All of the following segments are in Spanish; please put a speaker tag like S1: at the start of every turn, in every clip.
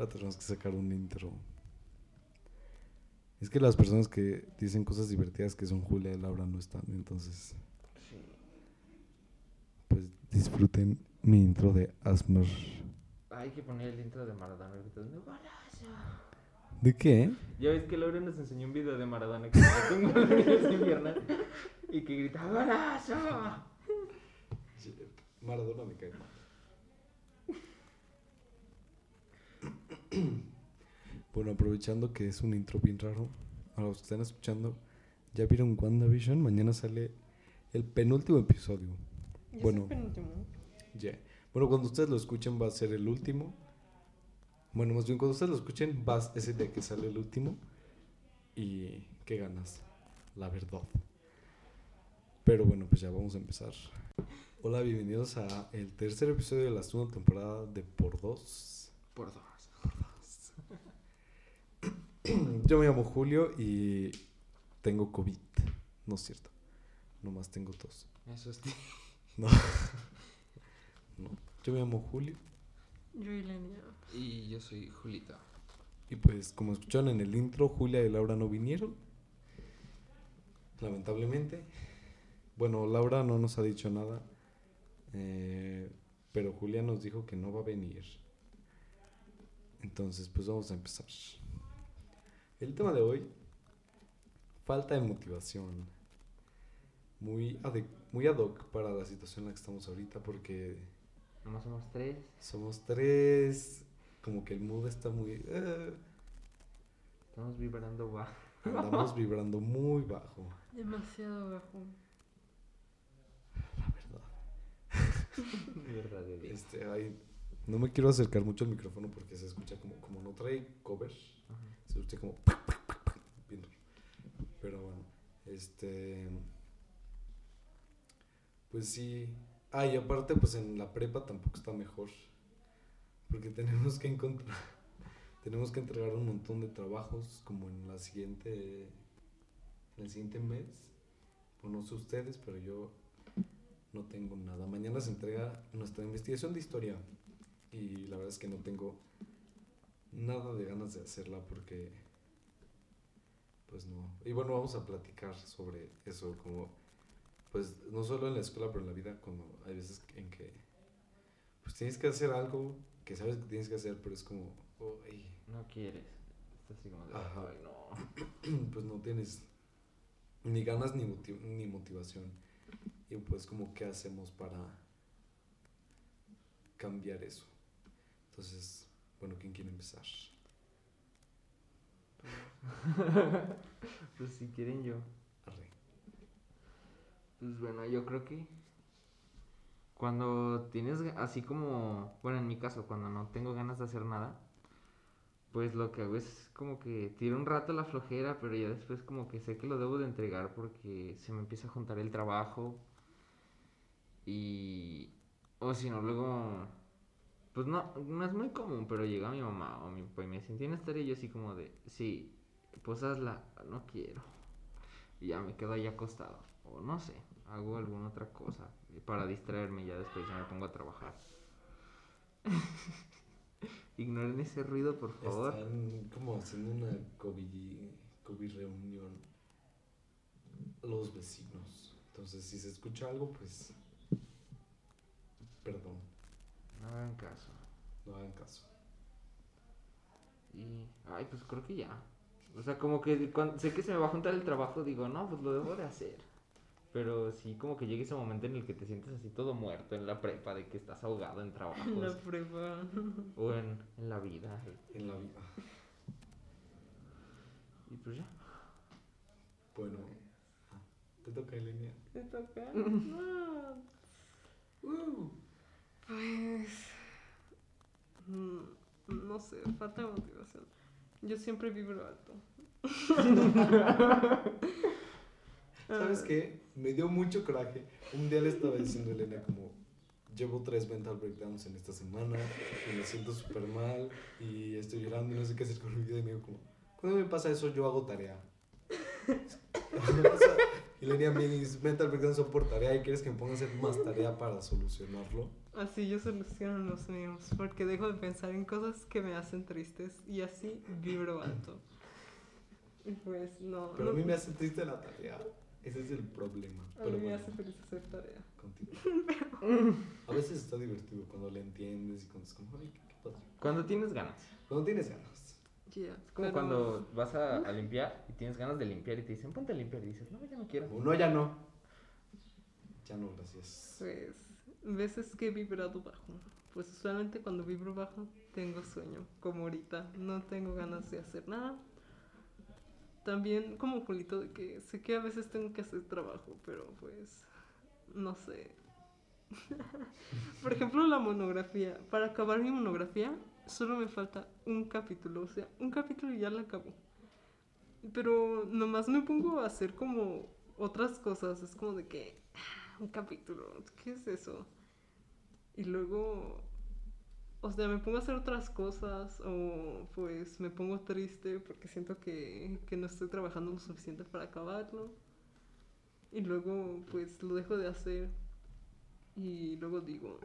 S1: Ahora tenemos que sacar un intro. Es que las personas que dicen cosas divertidas que son Julia y Laura no están, entonces pues disfruten mi intro de Asmer.
S2: Hay que poner el intro de Maradona gritando ¡Golazo!
S1: ¿De qué?
S2: Ya ves que Laura nos enseñó un video de Maradona que gol en pierna y que grita ¡Golazo!
S1: Maradona me cae mal. Bueno, aprovechando que es un intro bien raro, a los que están escuchando, ¿ya vieron WandaVision? Mañana sale el penúltimo episodio.
S3: ¿Ya
S1: Bueno.
S3: es el penúltimo?
S1: Ya. Bueno, cuando ustedes lo escuchen va a ser el último. Bueno, más bien cuando ustedes lo escuchen va a- es el día que sale el último. Y qué ganas, la verdad. Pero bueno, pues ya vamos a empezar. Hola, bienvenidos a el tercer episodio de la segunda temporada de Por Dos.
S2: Por dos.
S1: Yo me llamo Julio y tengo COVID. No es cierto. Nomás tengo tos.
S2: Eso es.
S1: No. no. Yo me llamo Julio.
S3: Yo y Lenia.
S2: Y yo soy Julita.
S1: Y pues, como escucharon en el intro, Julia y Laura no vinieron. Lamentablemente. Bueno, Laura no nos ha dicho nada. eh, pero Julia nos dijo que no va a venir. Entonces, pues vamos a empezar. El tema de hoy, falta de motivación. Muy, muy ad hoc para la situación en la que estamos ahorita porque
S2: Nomás somos tres.
S1: somos tres. Como que el mood está muy... eh,
S2: Estamos vibrando bajo.
S1: Andamos vibrando muy bajo,
S3: Demasiado bajo.
S1: la verdad.
S2: De verdad, de Dios.
S1: Este, ay, no me quiero acercar mucho al micrófono porque se escucha como, como no trae cover,
S2: Ajá.
S1: Se escucha como. Pero bueno, este pues sí. Ah, y aparte pues en la prepa tampoco está mejor. Porque tenemos que encontrar tenemos que entregar un montón de trabajos como en la siguiente en el siguiente mes. Pues no sé ustedes, pero yo no tengo nada. Mañana se entrega nuestra investigación de historia y la verdad es que no tengo nada de ganas de hacerla porque pues no. Y bueno, vamos a platicar sobre eso como pues no solo en la escuela, pero en la vida cuando hay veces en que pues tienes que hacer algo que sabes que tienes que hacer, pero es como "Uy,
S2: No quieres. Estás así como de.
S1: Ajá.
S2: Ay, no.
S1: pues no tienes ni ganas ni, moti- ni motivación. Y pues como qué hacemos para cambiar eso. Entonces, bueno, ¿quién quiere empezar?
S2: Pues si quieren yo.
S1: Arre.
S2: Pues bueno, yo creo que cuando tienes así como, bueno, en mi caso, cuando no tengo ganas de hacer nada, pues lo que hago es como que tiro un rato la flojera, pero ya después como que sé que lo debo de entregar porque se me empieza a juntar el trabajo y o si no luego pues no no es muy común, pero llega mi mamá o mi papá y me dicen, "¿Tienes tarea?" y yo así como de, "Sí, pues hazla, no quiero." Y ya me quedo ahí acostado. O no sé, hago alguna otra cosa para distraerme ya después ya me pongo a trabajar. Ignoren ese ruido, por favor.
S1: Están como haciendo una COVID, COVID reunión los vecinos. Entonces, si se escucha algo, pues perdón,
S2: No hagan caso.
S1: no hagan caso.
S2: Y, ay, pues creo que ya. O sea, como que cuando, sé que se me va a juntar el trabajo, digo, no, pues lo debo de hacer. Pero sí, como que llega ese momento en el que te sientes así todo muerto en la prepa, de que estás ahogado en trabajos.
S3: La prueba.
S2: O en, en la vida.
S1: En la vida.
S2: Y pues ya.
S1: Bueno, te toca Elenia.
S3: ¿Te toca? No. Pues. mm, No sé, falta de motivación. Yo siempre vibro alto.
S1: ¿Sabes qué? Me dio mucho coraje. Un día le estaba diciendo a Elena como, llevo tres mental breakdowns en esta semana y me siento súper mal y estoy llorando no sé qué hacer con mi vida. Y me dijo como, cuando me pasa eso yo hago tarea. Y Lenia Minis, Mental Breakdown son por tarea y quieres que me ponga a hacer más tarea para solucionarlo.
S3: Así yo soluciono los míos, porque dejo de pensar en cosas que me hacen tristes y así vibro alto. Y pues no.
S1: Pero a
S3: no-
S1: mí me hace triste la tarea. Ese es el problema.
S3: a
S1: Pero
S3: mí me
S1: bueno,
S3: hace feliz hacer tarea.
S1: contigo. A veces está divertido cuando le entiendes y cuando es como, ay, qué, qué padre.
S2: Cuando tienes ganas.
S1: Cuando tienes ganas.
S3: Yeah,
S2: Es como
S3: pero-
S2: cuando vas a, a limpiar y tienes ganas de limpiar y te dicen, ponte a limpiar. Y dices, no, ya no quiero.
S1: Como, no, ya no. Ya no, gracias.
S3: Pues, veces que he vibrado bajo. Pues usualmente cuando vibro bajo tengo sueño, como ahorita. No tengo ganas de hacer nada. También como Julito de que sé que a veces tengo que hacer trabajo, pero pues no sé. Por ejemplo, la monografía. Para acabar mi monografía solo me falta un capítulo. O sea, un capítulo y ya la acabo. Pero nomás me pongo a hacer como otras cosas. Es como de que "Ah, un capítulo, ¿qué es eso? Y luego, o sea, me pongo a hacer otras cosas o pues me pongo triste porque siento que, que no estoy trabajando lo suficiente para acabarlo. Y luego, pues lo dejo de hacer. Y luego digo,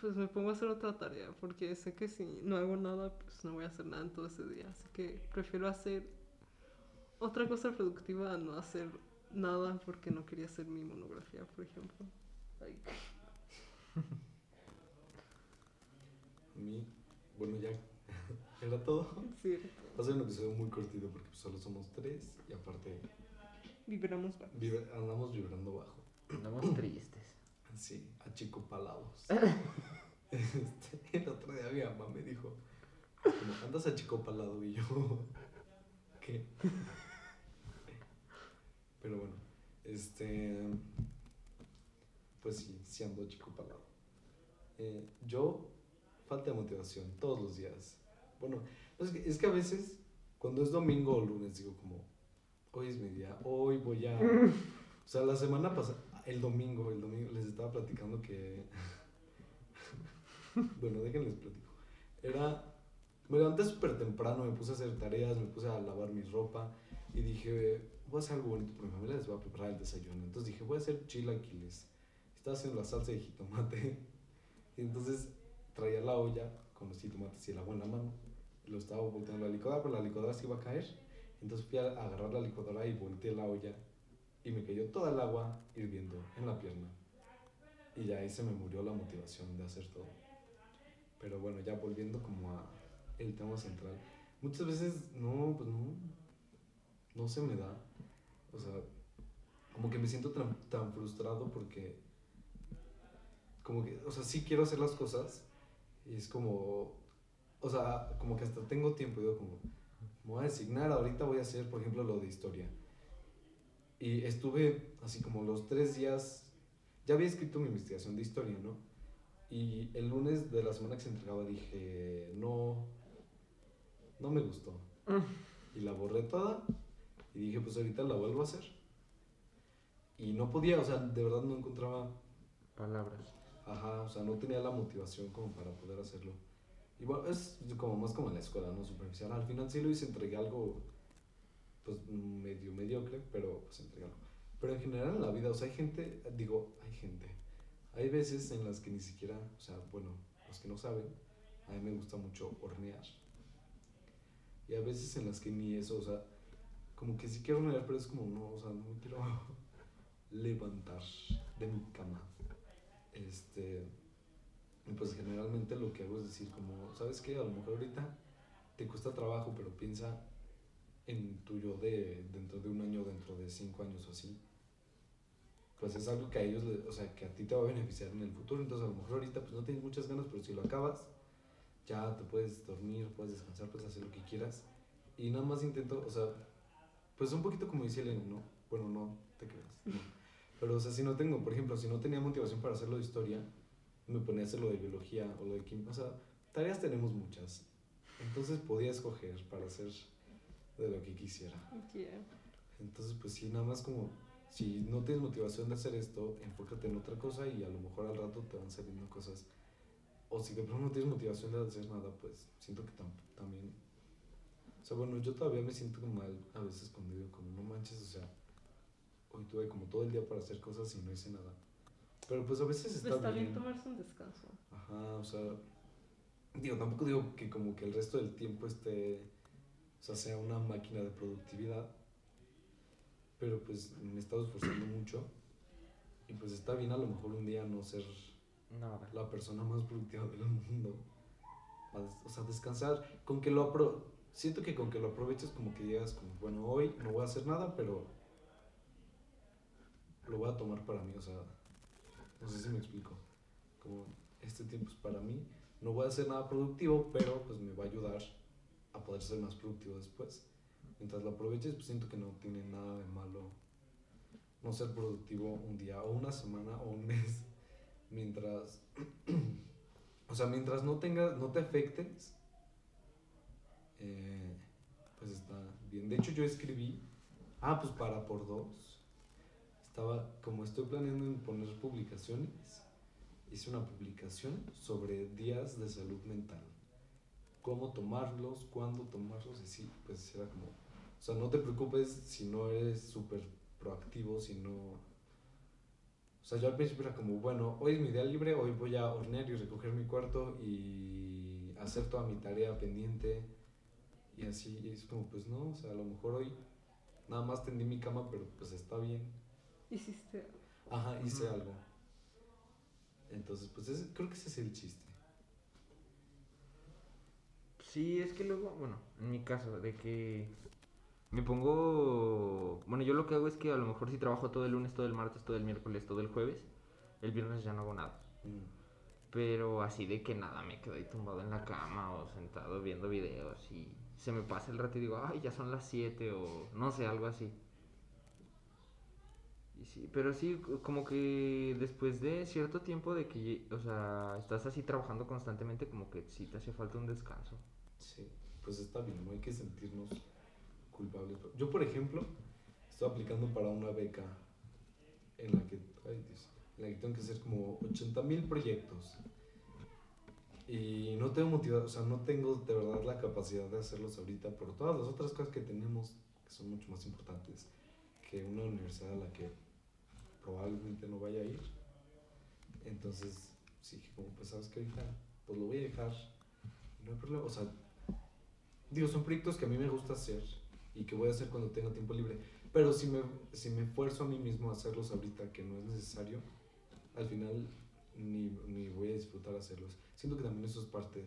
S3: pues me pongo a hacer otra tarea porque sé que si no hago nada, pues no voy a hacer nada en todo ese día. Así que prefiero hacer otra cosa productiva a no hacer nada porque no quería hacer mi monografía, por ejemplo. Ay,
S1: A mí, bueno, ya era todo.
S3: cierto.
S1: Va a ser un episodio muy cortito porque pues, solo somos tres y aparte
S3: Vibramos bajo.
S1: vibra- andamos vibrando bajo.
S2: Andamos tristes.
S1: Sí, achicopalados. este, el otro día mi mamá me dijo, como, andas achicopalado y yo, ¿qué? Pero bueno, este, pues sí, sí ando achicopalado. Eh, yo, falta de motivación todos los días. Bueno, es que, es que a veces, cuando es domingo o lunes, digo como, hoy es mi día, hoy voy a... O sea, la semana pasada, el domingo, el domingo les estaba platicando que... bueno, déjenles platico. Era... Me levanté súper temprano, me puse a hacer tareas, me puse a lavar mi ropa y dije, voy a hacer algo bonito por mi familia, les voy a preparar el desayuno. Entonces dije, voy a hacer chilaquiles. Estaba haciendo la salsa de jitomate. Y entonces traía la olla con los jitomates y el agua en la mano. Lo estaba volteando la licuadora, pero la licuadora se iba a caer. Entonces fui a agarrar la licuadora y volteé la olla y me cayó toda el agua hirviendo en la pierna. Y ya ahí se me murió la motivación de hacer todo. Pero bueno, ya volviendo como a el tema central. Muchas veces no, pues no, no se me da. O sea, como que me siento tan, tan frustrado porque, como que, o sea, sí quiero hacer las cosas y es como, o sea, como que hasta tengo tiempo digo como, me voy a designar, ahorita voy a hacer, por ejemplo, lo de historia. Y estuve así como los tres días, ya había escrito mi investigación de historia, ¿no? Y el lunes de la semana que se entregaba dije, no, no me gustó. Y la borré toda y dije, pues ahorita la vuelvo a hacer. Y no podía, o sea, de verdad no encontraba,
S2: Palabras.
S1: ajá, o sea, no tenía la motivación como para poder hacerlo. Y bueno, es como más como en la escuela, ¿no? Superficial. Al final sí lo hice, entregué algo, pues medio mediocre, pero pues entregué algo. Pero en general en la vida, o sea, hay gente, digo, hay gente. Hay veces en las que ni siquiera, o sea, bueno, los que no saben, a mí me gusta mucho hornear. Y a veces en las que ni eso, o sea, como que sí quiero hornear, pero es como, no, o sea, no me quiero levantar de mi cama. Este, pues generalmente lo que hago es decir como, ¿sabes qué? A lo mejor ahorita te cuesta trabajo, pero piensa en tu yo de dentro de un año, dentro de cinco años o así. Pues es algo que a ellos, o sea, que a ti te va a beneficiar en el futuro. Entonces a lo mejor ahorita pues no tienes muchas ganas, pero si lo acabas, ya te puedes dormir, puedes descansar, puedes hacer lo que quieras. Y nada más intento, o sea, pues un poquito como dice Elena, ¿no? Bueno, no te creas. no. Pero, o sea, si no tengo, por ejemplo, si no tenía motivación para hacerlo de historia, me ponía a hacer lo de biología o lo de química. O sea, tareas tenemos muchas. Entonces podía escoger para hacer de lo que quisiera.
S3: Yeah.
S1: Entonces, pues sí, nada más como, si no tienes motivación de hacer esto, enfócate en otra cosa y a lo mejor al rato te van saliendo cosas. O si de pronto no tienes motivación de hacer nada, pues siento que tam- también... O sea, bueno, yo todavía me siento mal a veces cuando digo como, no manches, o sea, hoy tuve como todo el día para hacer cosas y no hice nada. Pero pues a veces está,
S3: Está bien
S1: bien.
S3: tomarse un descanso.
S1: Ajá, o sea, digo, tampoco digo que como que el resto del tiempo esté, o sea, sea una máquina de productividad, pero pues me he estado esforzando mucho y pues está bien a lo mejor un día no ser
S2: Nada.
S1: la persona más productiva del mundo. O sea, descansar, con que lo apro siento que con que lo aproveches como que digas como, bueno, hoy no voy a hacer nada, pero lo voy a tomar para mí, o sea, no sé si me explico. Como este tiempo es para mí, no voy a hacer nada productivo, pero pues me va a ayudar a poder ser más productivo después. Mientras lo aproveches, pues siento que no tiene nada de malo no ser productivo un día o una semana o un mes mientras o sea mientras no tengas no te afectes eh, pues está de hecho yo escribí ah pues para por dos estaba como estoy planeando en poner publicaciones hice una publicación sobre días de salud mental cómo tomarlos cuándo tomarlos y sí pues era como o sea no te preocupes si no eres súper proactivo si no o sea, yo al principio era como, bueno, hoy es mi día libre, hoy voy a hornear y recoger mi cuarto y hacer toda mi tarea pendiente. Y así, y es como, pues no, o sea, a lo mejor hoy nada más tendí mi cama, pero pues está bien.
S3: Hiciste.
S1: Ajá, hice algo. Entonces, pues ese- creo que ese es el chiste.
S2: Sí, es que luego, bueno, en mi caso, de que me pongo. Bueno, yo lo que hago es que a lo mejor si trabajo todo el lunes, todo el martes, todo el miércoles, todo el jueves, el viernes ya no hago nada.
S1: Mm.
S2: Pero así de que nada, me quedo ahí tumbado en la cama o sentado viendo videos y se me pasa el rato y digo, ay, ya son las 7 o no sé, algo así. Y sí, pero sí, como que después de cierto tiempo de que, o sea, estás así trabajando constantemente, como que sí te hace falta un descanso.
S1: Sí, pues está bien, no hay que sentirnos culpables. Yo, por ejemplo, estoy aplicando para una beca en la que, ay, Dios, en la que tengo que hacer como 80 mil proyectos. Y no tengo motivado, o sea, no tengo de verdad la capacidad de hacerlos ahorita por todas las otras cosas que tenemos que son mucho más importantes que una universidad a la que probablemente no vaya a ir. Entonces, sí, como, pues sabes que ahorita, pues lo voy a dejar. No hay problema, o sea, digo, son proyectos que a mí me gusta hacer y que voy a hacer cuando tenga tiempo libre. Pero si me, si me esfuerzo a mí mismo a hacerlos ahorita que no es necesario, al final ni, ni voy a disfrutar hacerlos. Siento que también eso es parte,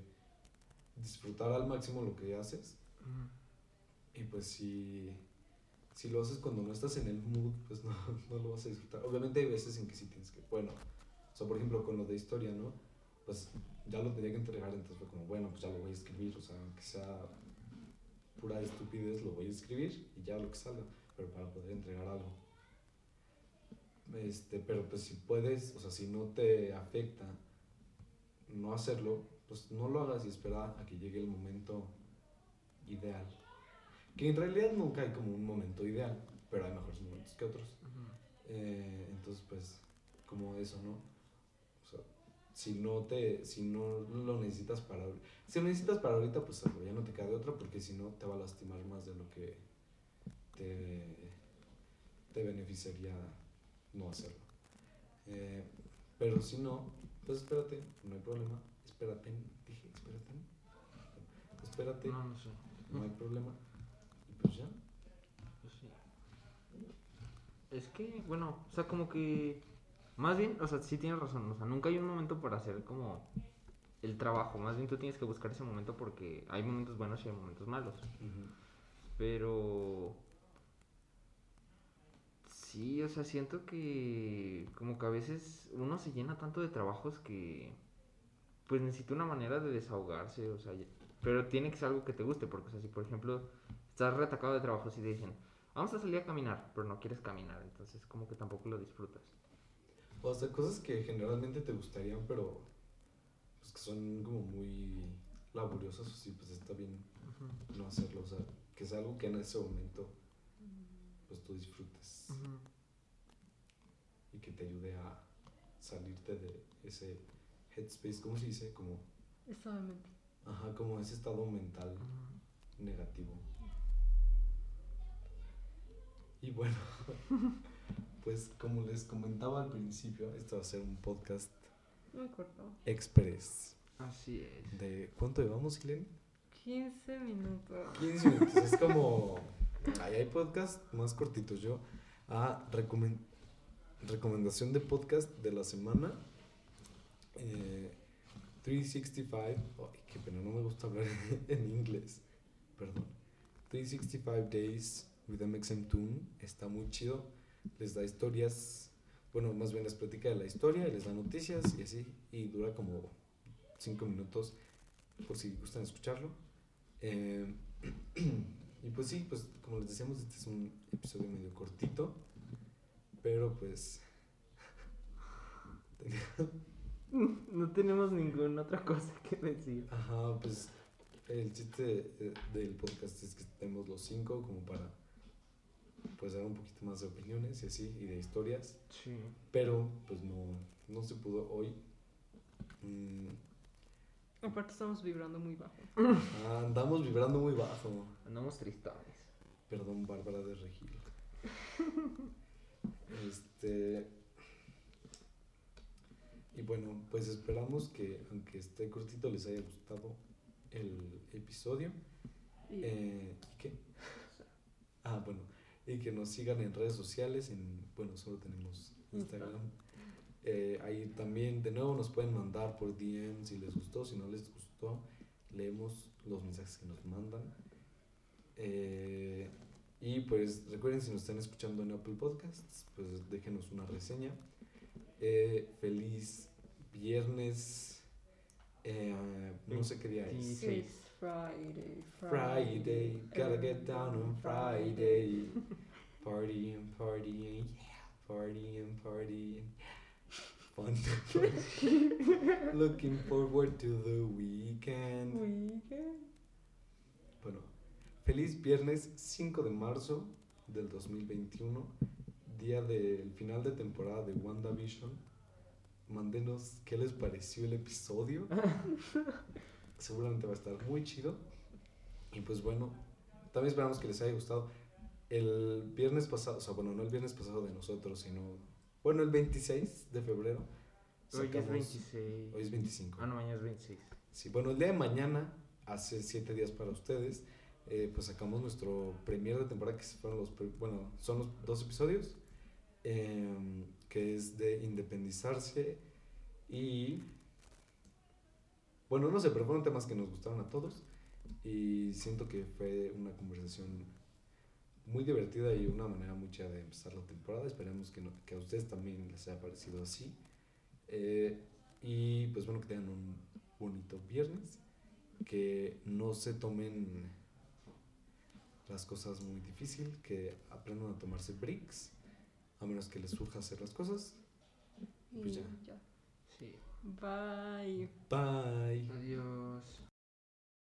S1: disfrutar al máximo lo que haces. Y pues si, si lo haces cuando no estás en el mood, pues no, no lo vas a disfrutar. Obviamente hay veces en que sí tienes que, bueno, o sea, por ejemplo, con lo de historia, ¿no? Pues ya lo tenía que entregar, entonces fue como, bueno, pues ya lo voy a escribir, o sea, aunque sea pura estupidez, lo voy a escribir y ya lo que salga, pero para poder entregar algo. Este, pero pues si puedes, o sea, si no te afecta no hacerlo, pues no lo hagas y espera a que llegue el momento ideal. Que en realidad nunca hay como un momento ideal, pero hay mejores momentos que otros. Eh, entonces, pues, como eso, ¿no? O sea, si no te, si no lo necesitas para, si lo necesitas para ahorita, pues ya no te queda de otra, porque si no te va a lastimar más de lo que te, te beneficiaría no hacerlo. Eh, pero si no, pues espérate, no hay problema, espérate, dije, espérate, espérate,
S2: No, no sé.
S1: no hay problema, y pues ya.
S2: Pues sí. Es que, bueno, o sea, como que. Más bien, o sea, sí tienes razón. O sea, nunca hay un momento para hacer como el trabajo. Más bien tú tienes que buscar ese momento porque hay momentos buenos y hay momentos malos. Pero. Sí, o sea, siento que. Como que a veces uno se llena tanto de trabajos que. Pues necesita una manera de desahogarse, o sea. Pero tiene que ser algo que te guste, porque, o sea, si por ejemplo estás retacado de trabajos y te dicen, vamos a salir a caminar, pero no quieres caminar, entonces como que tampoco lo disfrutas.
S1: O sea, cosas que generalmente te gustarían, pero pues que son como muy laboriosas, sí, pues está bien no hacerlo. O sea, que sea algo que en ese momento pues tú disfrutes y que te ayude a salirte de ese headspace, ¿cómo se dice? Como,
S3: Estaba en mente.
S1: ajá, como ese estado mental negativo. Y bueno, pues como les comentaba al principio, esto va a ser un podcast
S3: No me acuerdo.
S1: express.
S2: Así es.
S1: De, ¿Cuánto llevamos, Glenn?
S3: 15 minutos.
S1: 15 minutos. Es como. Ahí hay podcast más cortitos. Yo. Ah, recomen- recomendación de podcast de la semana. Eh, 365. Ay, qué pena, no me gusta hablar en inglés. Perdón. 365 Days with MXM Toon. Está muy chido. Les da historias. Bueno, más bien les platica de la historia les da noticias y así. Y dura como 5 minutos por si gustan escucharlo. Eh, y pues sí, pues como les decíamos, este es un episodio medio cortito, pero pues...
S2: No tenemos ninguna otra cosa que decir.
S1: Ajá, pues el chiste del podcast es que estemos los cinco como para pues dar un poquito más de opiniones y así, y de historias,
S2: Sí.
S1: pero pues no, no se pudo hoy. Mm,
S3: Aparte estamos vibrando muy bajo.
S1: ah, andamos vibrando muy bajo.
S2: Andamos tristones.
S1: Perdón, Bárbara de Regil. este. Y bueno, pues esperamos que, aunque esté cortito, les haya gustado el episodio.
S3: Y
S1: Eh, ¿Y qué? Ah, bueno. Y que nos sigan en redes sociales. En, bueno, solo tenemos Instagram. Eh, ahí también, de nuevo, nos pueden mandar por DM si les gustó. Si no les gustó, leemos los mensajes que nos mandan. Eh, y pues recuerden, si nos están escuchando en Apple Podcasts, pues déjenos una reseña. Eh, feliz viernes. eh, no sé qué día es.
S2: Sí.
S3: It's Friday,
S1: Friday, gotta get down on Friday. Party and party and yeah, party and party and fun. Looking forward to the weekend.
S3: Weekend.
S1: Bueno, feliz viernes 5 de marzo del 2021, día del final de temporada de WandaVision. Mándenos qué les pareció el episodio. Seguramente va a estar muy chido. Y pues bueno, también esperamos que les haya gustado. El viernes pasado, o sea, bueno, no el viernes pasado de nosotros, sino, bueno, el 26 de febrero.
S2: Hoy es
S1: sacamos-
S2: 26.
S1: Hoy es 25.
S2: Ah, no, mañana es 26.
S1: Sí, bueno, el día de mañana, hace siete días para ustedes, eh, pues sacamos nuestro premier de temporada, que fueron los, bueno, son los dos episodios, em, que es de independizarse y, bueno, no sé, pero fueron temas que nos gustaron a todos y siento que fue una conversación muy divertida y una manera muy chida de empezar la temporada. Esperemos que, no- que a ustedes también les haya parecido así. Eh, y pues bueno, que tengan un bonito viernes. Que no se tomen las cosas muy difícil. Que aprendan a tomarse breaks. A menos que les surja hacer las cosas.
S3: Y
S1: Pues ya.
S3: ya.
S2: Sí.
S3: Bye.
S1: Bye.
S2: Adiós.